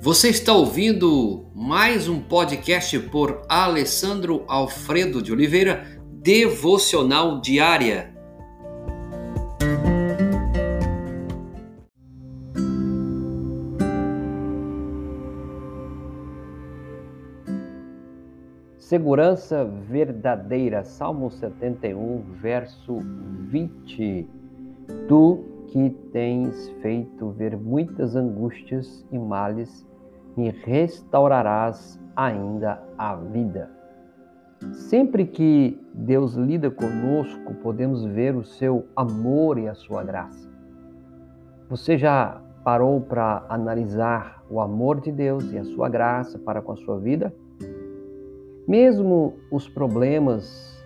Você está ouvindo mais um podcast por Alessandro Alfredo de Oliveira, Devocional Diária. Segurança verdadeira, Salmo 71, verso 20. Tu que tens feito ver muitas angústias e males, me restaurarás ainda a vida. Sempre que Deus lida conosco, podemos ver o seu amor e a sua graça. Você já parou para analisar o amor de Deus e a sua graça para com a sua vida? Mesmo os problemas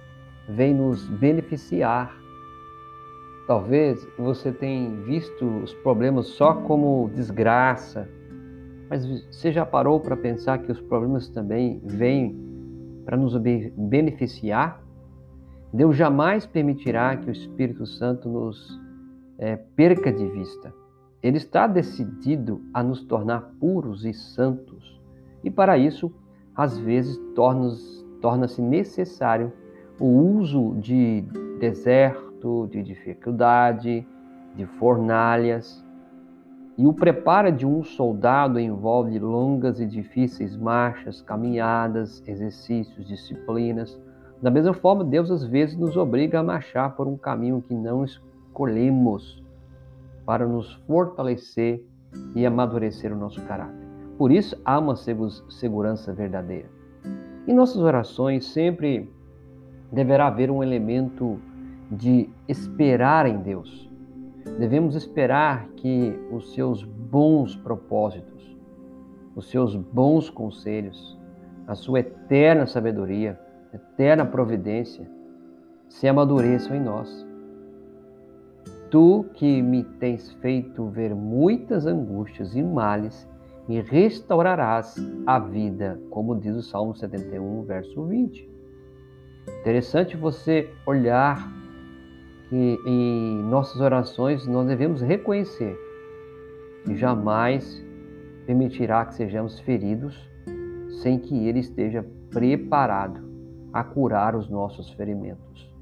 vêm nos beneficiar Talvez você tenha visto os problemas só como desgraça, mas você já parou para pensar que os problemas também vêm para nos beneficiar? Deus jamais permitirá que o Espírito Santo nos é, perca de vista. Ele está decidido a nos tornar puros e santos. E para isso, às vezes, torna-se necessário o uso de deserto de dificuldade, de fornalhas. E o preparo de um soldado envolve longas e difíceis marchas, caminhadas, exercícios, disciplinas. Da mesma forma, Deus às vezes nos obriga a marchar por um caminho que não escolhemos para nos fortalecer e amadurecer o nosso caráter. Por isso, há uma segurança verdadeira. Em nossas orações, sempre deverá haver um elemento de esperar em Deus. Devemos esperar que os seus bons propósitos, os seus bons conselhos, a sua eterna sabedoria, eterna providência se amadureçam em nós. Tu que me tens feito ver muitas angústias e males, me restaurarás a vida, como diz o Salmo 71, verso 20. Interessante você olhar que em nossas orações nós devemos reconhecer que jamais permitirá que sejamos feridos sem que Ele esteja preparado a curar os nossos ferimentos.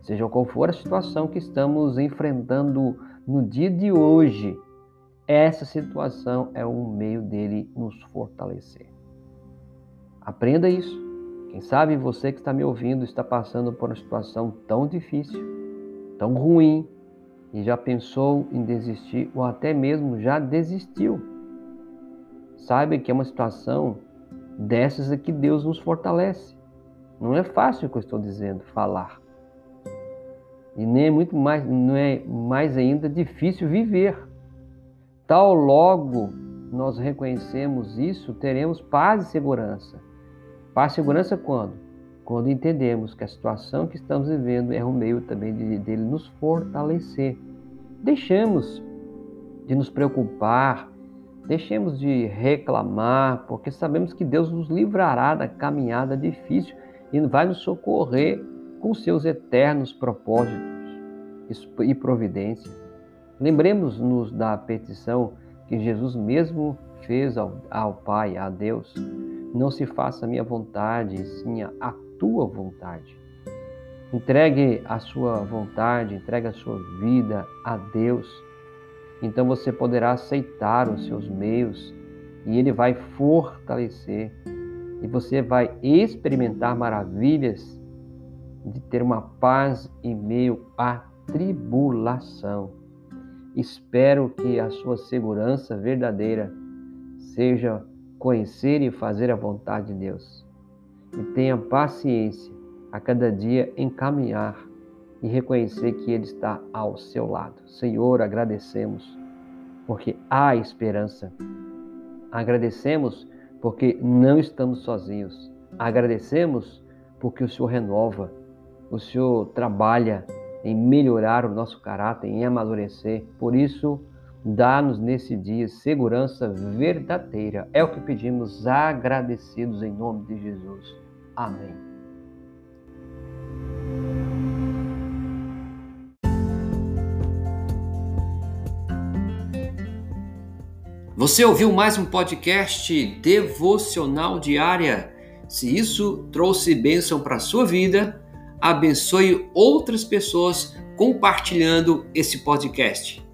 Seja qual for a situação que estamos enfrentando no dia de hoje, essa situação é um meio dele nos fortalecer. Aprenda isso. Quem sabe você que está me ouvindo está passando por uma situação tão difícil tão ruim e já pensou em desistir ou até mesmo já desistiu. Saiba que é uma situação dessas que Deus nos fortalece. Não é fácil o que eu estou dizendo, falar. E nem é muito mais, não é mais ainda difícil viver. Tal logo nós reconhecemos isso, teremos paz e segurança. Paz e segurança quando? Quando entendemos que a situação que estamos vivendo é um meio também de, dele nos fortalecer. Deixemos de nos preocupar, deixemos de reclamar, porque sabemos que Deus nos livrará da caminhada difícil e vai nos socorrer com seus eternos propósitos e providência. Lembremos-nos da petição que Jesus mesmo fez ao, ao Pai, a Deus. Não se faça a minha vontade, sim a tua vontade. Entregue a sua vontade, entregue a sua vida a Deus. Então você poderá aceitar os seus meios e Ele vai fortalecer e você vai experimentar maravilhas de ter uma paz em meio à tribulação. Espero que a sua segurança verdadeira seja conhecer e fazer a vontade de Deus e tenha paciência a cada dia em caminhar e reconhecer que Ele está ao seu lado. Senhor, agradecemos porque há esperança. Agradecemos porque não estamos sozinhos. Agradecemos porque o Senhor renova, o Senhor trabalha em melhorar o nosso caráter, em amadurecer. Por isso, dá-nos nesse dia segurança verdadeira. É o que pedimos agradecidos em nome de Jesus. Amém. Você ouviu mais um podcast devocional diária? Se isso trouxe bênção para a sua vida, abençoe outras pessoas compartilhando esse podcast.